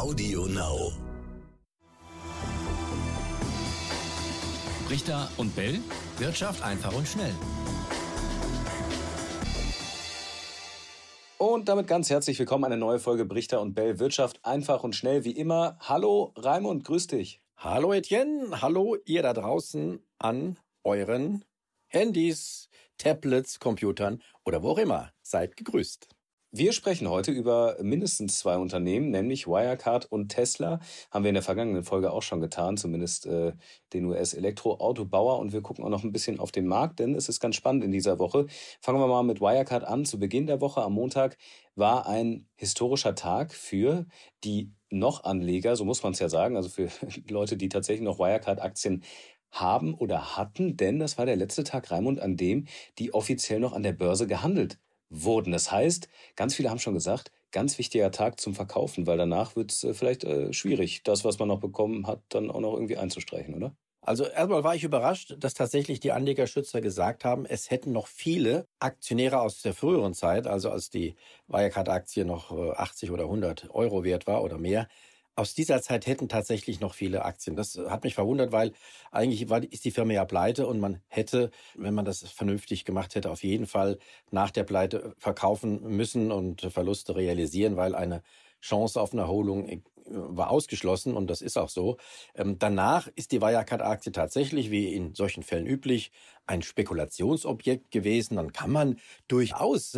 Audio Now. Richter und Bell. Wirtschaft einfach und schnell. Und damit ganz herzlich willkommen eine neue Folge Brichter und Bell Wirtschaft einfach und schnell wie immer. Hallo Raimund, grüß dich. Hallo Etienne, hallo ihr da draußen an euren Handys, Tablets, Computern oder wo auch immer. Seid gegrüßt. Wir sprechen heute über mindestens zwei Unternehmen, nämlich Wirecard und Tesla. Haben wir in der vergangenen Folge auch schon getan, zumindest äh, den US-Elektroautobauer. Und wir gucken auch noch ein bisschen auf den Markt, denn es ist ganz spannend in dieser Woche. Fangen wir mal mit Wirecard an. Zu Beginn der Woche am Montag war ein historischer Tag für die Noch-Anleger, so muss man es ja sagen, also für Leute, die tatsächlich noch Wirecard-Aktien haben oder hatten, denn das war der letzte Tag, Raimund, an dem die offiziell noch an der Börse gehandelt wurden. Das heißt, ganz viele haben schon gesagt, ganz wichtiger Tag zum Verkaufen, weil danach wird es äh, vielleicht äh, schwierig, das, was man noch bekommen hat, dann auch noch irgendwie einzustreichen, oder? Also erstmal war ich überrascht, dass tatsächlich die Anlegerschützer gesagt haben, es hätten noch viele Aktionäre aus der früheren Zeit, also als die Wirecard-Aktie noch 80 äh, oder 100 Euro wert war oder mehr, aus dieser Zeit hätten tatsächlich noch viele Aktien. Das hat mich verwundert, weil eigentlich war, ist die Firma ja pleite und man hätte, wenn man das vernünftig gemacht hätte, auf jeden Fall nach der Pleite verkaufen müssen und Verluste realisieren, weil eine Chance auf eine Erholung war ausgeschlossen und das ist auch so. Ähm, danach ist die Wirecard-Aktie tatsächlich, wie in solchen Fällen üblich, ein Spekulationsobjekt gewesen. Dann kann man durchaus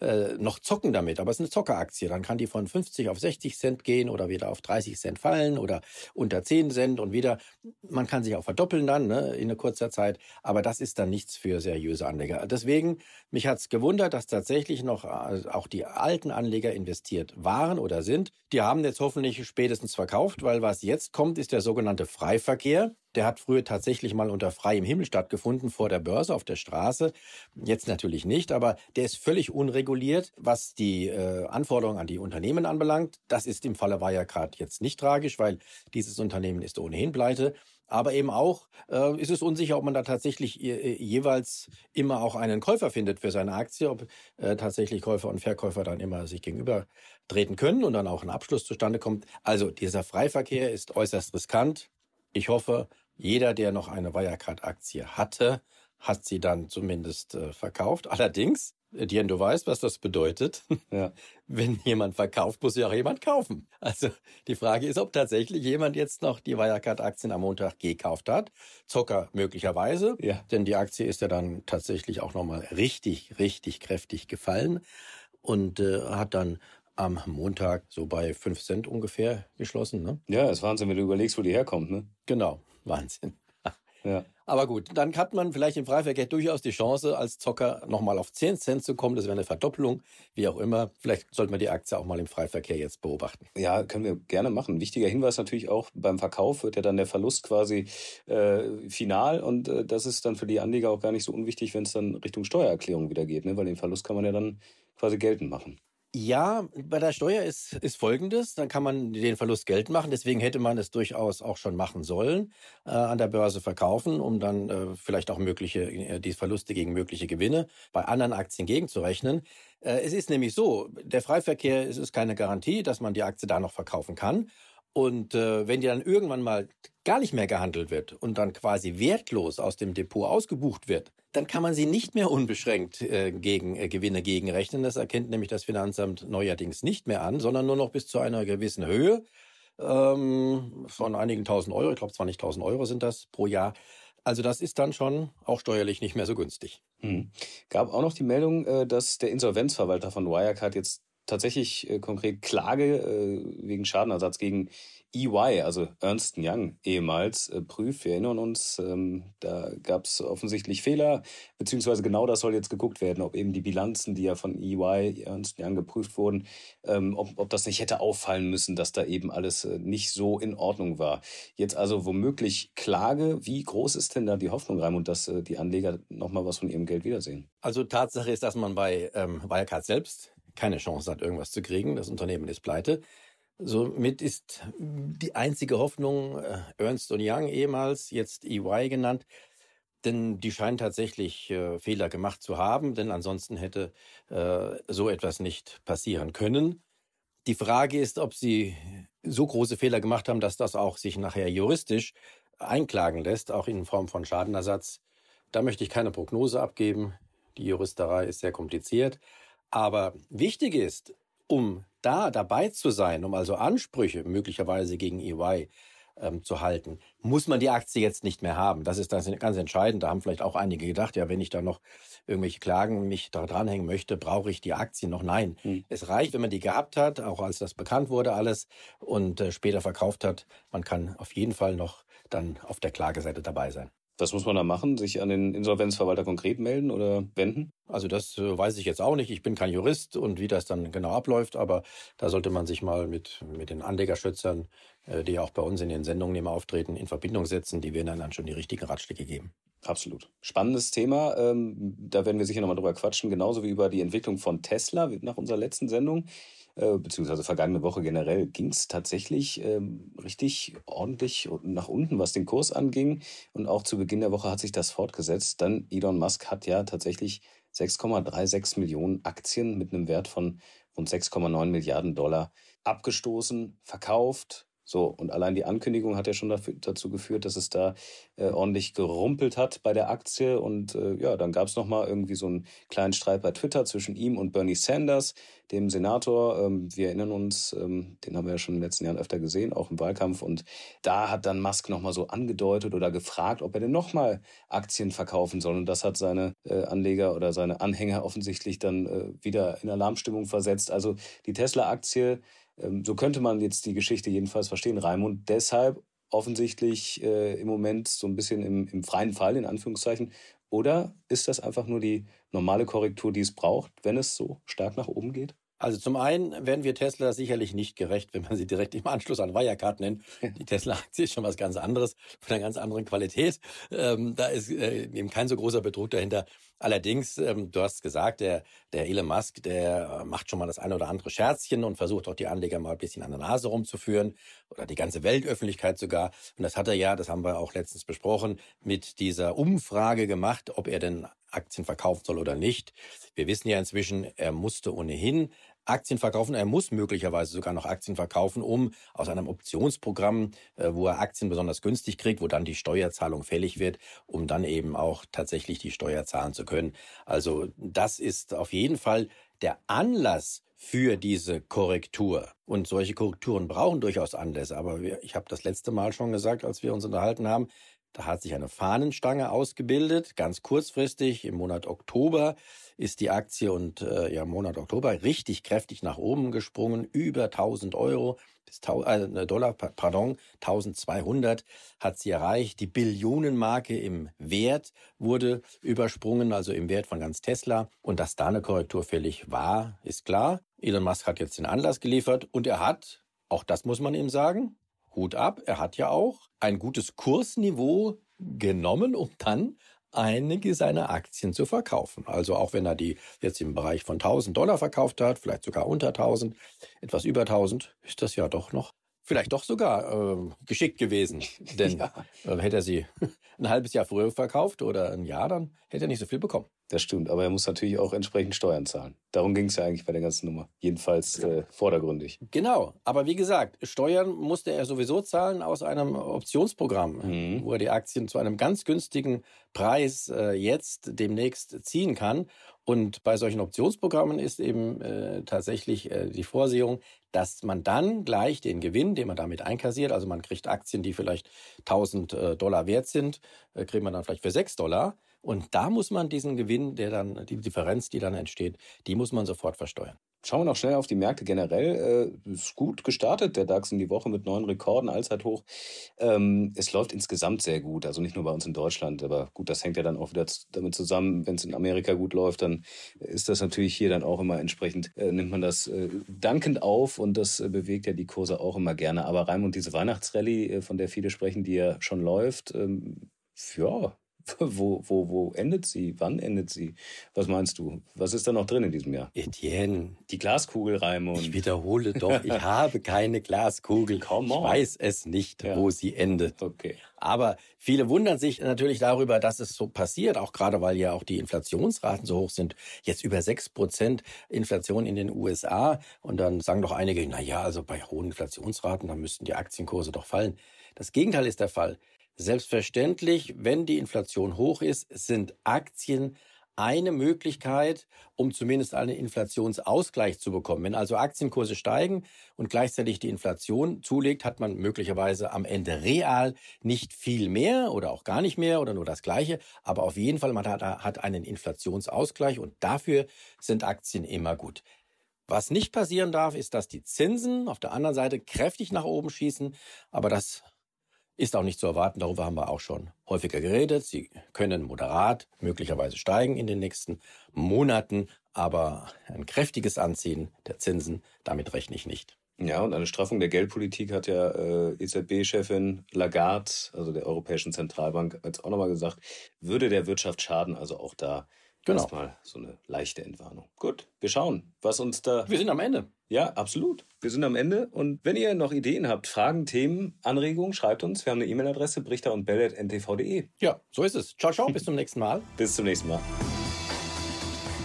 äh, noch zocken damit, aber es ist eine Zockeraktie. Dann kann die von 50 auf 60 Cent gehen oder wieder auf 30 Cent fallen oder unter 10 Cent und wieder. Man kann sich auch verdoppeln dann ne, in einer kurzer Zeit, aber das ist dann nichts für seriöse Anleger. Deswegen, mich hat's gewundert, dass tatsächlich noch äh, auch die alten Anleger investiert waren oder sind. Die haben jetzt hoffentlich spätestens verkauft, weil was jetzt kommt, ist der sogenannte Freiverkehr. Der hat früher tatsächlich mal unter freiem Himmel stattgefunden, vor der Börse, auf der Straße. Jetzt natürlich nicht, aber der ist völlig unreguliert, was die äh, Anforderungen an die Unternehmen anbelangt. Das ist im Falle Wirecard jetzt nicht tragisch, weil dieses Unternehmen ist ohnehin pleite. Aber eben auch äh, ist es unsicher, ob man da tatsächlich äh, jeweils immer auch einen Käufer findet für seine Aktie, ob äh, tatsächlich Käufer und Verkäufer dann immer sich gegenüber treten können und dann auch ein Abschluss zustande kommt. Also dieser Freiverkehr ist äußerst riskant. Ich hoffe, jeder, der noch eine Wirecard-Aktie hatte, hat sie dann zumindest äh, verkauft. Allerdings, Dien, du weißt, was das bedeutet. Ja. Wenn jemand verkauft, muss ja auch jemand kaufen. Also die Frage ist, ob tatsächlich jemand jetzt noch die Wirecard-Aktien am Montag gekauft hat. Zocker möglicherweise, ja. denn die Aktie ist ja dann tatsächlich auch nochmal richtig, richtig kräftig gefallen und äh, hat dann am Montag so bei 5 Cent ungefähr geschlossen. Ne? Ja, ist Wahnsinn, wenn du überlegst, wo die herkommt. Ne? Genau, Wahnsinn. Ja. Aber gut, dann hat man vielleicht im Freiverkehr durchaus die Chance, als Zocker nochmal auf 10 Cent zu kommen. Das wäre eine Verdoppelung, wie auch immer. Vielleicht sollte man die Aktie auch mal im Freiverkehr jetzt beobachten. Ja, können wir gerne machen. Wichtiger Hinweis natürlich auch, beim Verkauf wird ja dann der Verlust quasi äh, final und äh, das ist dann für die Anleger auch gar nicht so unwichtig, wenn es dann Richtung Steuererklärung wieder geht, ne? weil den Verlust kann man ja dann quasi geltend machen. Ja, bei der Steuer ist, ist folgendes, dann kann man den Verlust Geld machen, deswegen hätte man es durchaus auch schon machen sollen, äh, an der Börse verkaufen, um dann äh, vielleicht auch mögliche, äh, die Verluste gegen mögliche Gewinne bei anderen Aktien gegenzurechnen. Äh, es ist nämlich so, der Freiverkehr, es ist keine Garantie, dass man die Aktie da noch verkaufen kann. Und äh, wenn die dann irgendwann mal gar nicht mehr gehandelt wird und dann quasi wertlos aus dem Depot ausgebucht wird, dann kann man sie nicht mehr unbeschränkt äh, gegen äh, Gewinne gegenrechnen. Das erkennt nämlich das Finanzamt neuerdings nicht mehr an, sondern nur noch bis zu einer gewissen Höhe ähm, von einigen tausend Euro. Ich glaube, 20.000 Euro sind das pro Jahr. Also das ist dann schon auch steuerlich nicht mehr so günstig. Hm. Gab auch noch die Meldung, äh, dass der Insolvenzverwalter von Wirecard jetzt tatsächlich äh, konkret Klage äh, wegen Schadenersatz gegen EY, also Ernst Young ehemals, äh, prüft. Wir erinnern uns, ähm, da gab es offensichtlich Fehler, beziehungsweise genau das soll jetzt geguckt werden, ob eben die Bilanzen, die ja von EY, Ernst Young geprüft wurden, ähm, ob, ob das nicht hätte auffallen müssen, dass da eben alles äh, nicht so in Ordnung war. Jetzt also womöglich Klage. Wie groß ist denn da die Hoffnung, Raimund, dass äh, die Anleger nochmal was von ihrem Geld wiedersehen? Also Tatsache ist, dass man bei ähm, Wirecard selbst keine Chance hat, irgendwas zu kriegen. Das Unternehmen ist pleite. Somit ist die einzige Hoffnung äh, Ernst Young ehemals, jetzt EY genannt, denn die scheinen tatsächlich äh, Fehler gemacht zu haben, denn ansonsten hätte äh, so etwas nicht passieren können. Die Frage ist, ob sie so große Fehler gemacht haben, dass das auch sich nachher juristisch einklagen lässt, auch in Form von Schadenersatz. Da möchte ich keine Prognose abgeben. Die Juristerei ist sehr kompliziert. Aber wichtig ist, um da dabei zu sein, um also Ansprüche möglicherweise gegen EY ähm, zu halten, muss man die Aktie jetzt nicht mehr haben. Das ist das ganz entscheidend. Da haben vielleicht auch einige gedacht, ja, wenn ich da noch irgendwelche Klagen mich da dranhängen möchte, brauche ich die Aktien noch. Nein, hm. es reicht, wenn man die gehabt hat, auch als das bekannt wurde alles und äh, später verkauft hat. Man kann auf jeden Fall noch dann auf der Klageseite dabei sein. Was muss man da machen? Sich an den Insolvenzverwalter konkret melden oder wenden? Also das äh, weiß ich jetzt auch nicht. Ich bin kein Jurist und wie das dann genau abläuft, aber da sollte man sich mal mit, mit den Anlegerschützern, äh, die ja auch bei uns in den Sendungen immer auftreten, in Verbindung setzen. Die werden dann schon die richtigen Ratschläge geben. Absolut. Spannendes Thema. Ähm, da werden wir sicher nochmal drüber quatschen, genauso wie über die Entwicklung von Tesla nach unserer letzten Sendung. Äh, beziehungsweise vergangene Woche generell, ging es tatsächlich ähm, richtig ordentlich nach unten, was den Kurs anging. Und auch zu Beginn der Woche hat sich das fortgesetzt. Dann Elon Musk hat ja tatsächlich 6,36 Millionen Aktien mit einem Wert von rund 6,9 Milliarden Dollar abgestoßen, verkauft, so, und allein die Ankündigung hat ja schon dafür, dazu geführt, dass es da äh, ordentlich gerumpelt hat bei der Aktie. Und äh, ja, dann gab es nochmal irgendwie so einen kleinen Streit bei Twitter zwischen ihm und Bernie Sanders, dem Senator. Ähm, wir erinnern uns, ähm, den haben wir ja schon in den letzten Jahren öfter gesehen, auch im Wahlkampf. Und da hat dann Musk nochmal so angedeutet oder gefragt, ob er denn nochmal Aktien verkaufen soll. Und das hat seine äh, Anleger oder seine Anhänger offensichtlich dann äh, wieder in Alarmstimmung versetzt. Also die Tesla-Aktie so könnte man jetzt die Geschichte jedenfalls verstehen. Raimund deshalb offensichtlich äh, im Moment so ein bisschen im, im freien Fall, in Anführungszeichen. Oder ist das einfach nur die normale Korrektur, die es braucht, wenn es so stark nach oben geht? Also zum einen werden wir Tesla sicherlich nicht gerecht, wenn man sie direkt im Anschluss an Wirecard nennt. Die Tesla-Aktie ist schon was ganz anderes, von einer ganz anderen Qualität. Ähm, da ist äh, eben kein so großer Betrug dahinter. Allerdings, ähm, du hast gesagt, der, der Elon Musk, der macht schon mal das eine oder andere Scherzchen und versucht auch die Anleger mal ein bisschen an der Nase rumzuführen oder die ganze Weltöffentlichkeit sogar. Und das hat er ja, das haben wir auch letztens besprochen, mit dieser Umfrage gemacht, ob er denn Aktien verkaufen soll oder nicht. Wir wissen ja inzwischen, er musste ohnehin Aktien verkaufen. Er muss möglicherweise sogar noch Aktien verkaufen, um aus einem Optionsprogramm, äh, wo er Aktien besonders günstig kriegt, wo dann die Steuerzahlung fällig wird, um dann eben auch tatsächlich die Steuer zahlen zu können. Also das ist auf jeden Fall der Anlass für diese Korrektur. Und solche Korrekturen brauchen durchaus Anlässe. Aber ich habe das letzte Mal schon gesagt, als wir uns unterhalten haben, da hat sich eine Fahnenstange ausgebildet, ganz kurzfristig im Monat Oktober ist die Aktie und äh, ja, Monat Oktober richtig kräftig nach oben gesprungen, über 1000 Euro, bis äh, Dollar, pardon, 1200 hat sie erreicht. Die Billionenmarke im Wert wurde übersprungen, also im Wert von ganz Tesla. Und dass da eine Korrektur fällig war, ist klar. Elon Musk hat jetzt den Anlass geliefert und er hat, auch das muss man ihm sagen, Hut ab, er hat ja auch ein gutes Kursniveau genommen, um dann einige seiner Aktien zu verkaufen. Also auch wenn er die jetzt im Bereich von 1000 Dollar verkauft hat, vielleicht sogar unter 1000, etwas über 1000, ist das ja doch noch vielleicht doch sogar äh, geschickt gewesen. Denn ja. äh, hätte er sie ein halbes Jahr früher verkauft oder ein Jahr, dann hätte er nicht so viel bekommen. Das stimmt, aber er muss natürlich auch entsprechend Steuern zahlen. Darum ging es ja eigentlich bei der ganzen Nummer. Jedenfalls äh, vordergründig. Genau, aber wie gesagt, Steuern musste er sowieso zahlen aus einem Optionsprogramm, mhm. wo er die Aktien zu einem ganz günstigen Preis äh, jetzt demnächst ziehen kann. Und bei solchen Optionsprogrammen ist eben äh, tatsächlich äh, die Vorsehung, dass man dann gleich den Gewinn, den man damit einkassiert, also man kriegt Aktien, die vielleicht 1000 äh, Dollar wert sind, äh, kriegt man dann vielleicht für 6 Dollar. Und da muss man diesen Gewinn, der dann, die Differenz, die dann entsteht, die muss man sofort versteuern. Schauen wir noch schnell auf die Märkte generell. Äh, ist gut gestartet, der DAX in die Woche mit neuen Rekorden, Allzeithoch. Ähm, es läuft insgesamt sehr gut, also nicht nur bei uns in Deutschland, aber gut, das hängt ja dann auch wieder damit zusammen, wenn es in Amerika gut läuft, dann ist das natürlich hier dann auch immer entsprechend, äh, nimmt man das äh, dankend auf und das äh, bewegt ja die Kurse auch immer gerne. Aber Raimund, diese Weihnachtsrallye, äh, von der viele sprechen, die ja schon läuft, ähm, ja, Wo, wo, wo endet sie? Wann endet sie? Was meinst du? Was ist da noch drin in diesem Jahr? Etienne. Die Glaskugelreime. ich wiederhole doch, ich habe keine Glaskugel. Come on. Ich weiß es nicht, Ja. wo sie endet. Okay. Aber viele wundern sich natürlich darüber, dass es so passiert, auch gerade weil ja auch die Inflationsraten so hoch sind. Jetzt über 6 Prozent Inflation in den USA. Und dann sagen doch einige, na ja, also bei hohen Inflationsraten, dann müssten die Aktienkurse doch fallen. Das Gegenteil ist der Fall. Selbstverständlich, wenn die Inflation hoch ist, sind Aktien eine Möglichkeit, um zumindest einen Inflationsausgleich zu bekommen. Wenn also Aktienkurse steigen und gleichzeitig die Inflation zulegt, hat man möglicherweise am Ende real nicht viel mehr oder auch gar nicht mehr oder nur das Gleiche. Aber auf jeden Fall, man hat, einen Inflationsausgleich und dafür sind Aktien immer gut. Was nicht passieren darf, ist, dass die Zinsen auf der anderen Seite kräftig nach oben schießen. Aber das ist auch nicht zu erwarten, darüber haben wir auch schon häufiger geredet. Sie können moderat möglicherweise steigen in den nächsten Monaten, aber ein kräftiges Anziehen der Zinsen, damit rechne ich nicht. Ja, und eine Straffung der Geldpolitik hat ja äh, EZB-Chefin Lagarde, also der Europäischen Zentralbank, jetzt auch nochmal gesagt, würde der Wirtschaft schaden. Also auch da Genau. erstmal so eine leichte Entwarnung. Gut, wir schauen, was uns da Wir sind am Ende. Ja, absolut. Wir sind am Ende. Und wenn ihr noch Ideen habt, Fragen, Themen, Anregungen, schreibt uns. Wir haben eine E-Mail-Adresse, brichter und bell.ntv.de. Ja, so ist es. Ciao, ciao, bis zum nächsten Mal. Bis zum nächsten Mal.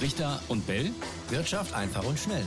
Richter und Bell. Wirtschaft einfach und schnell.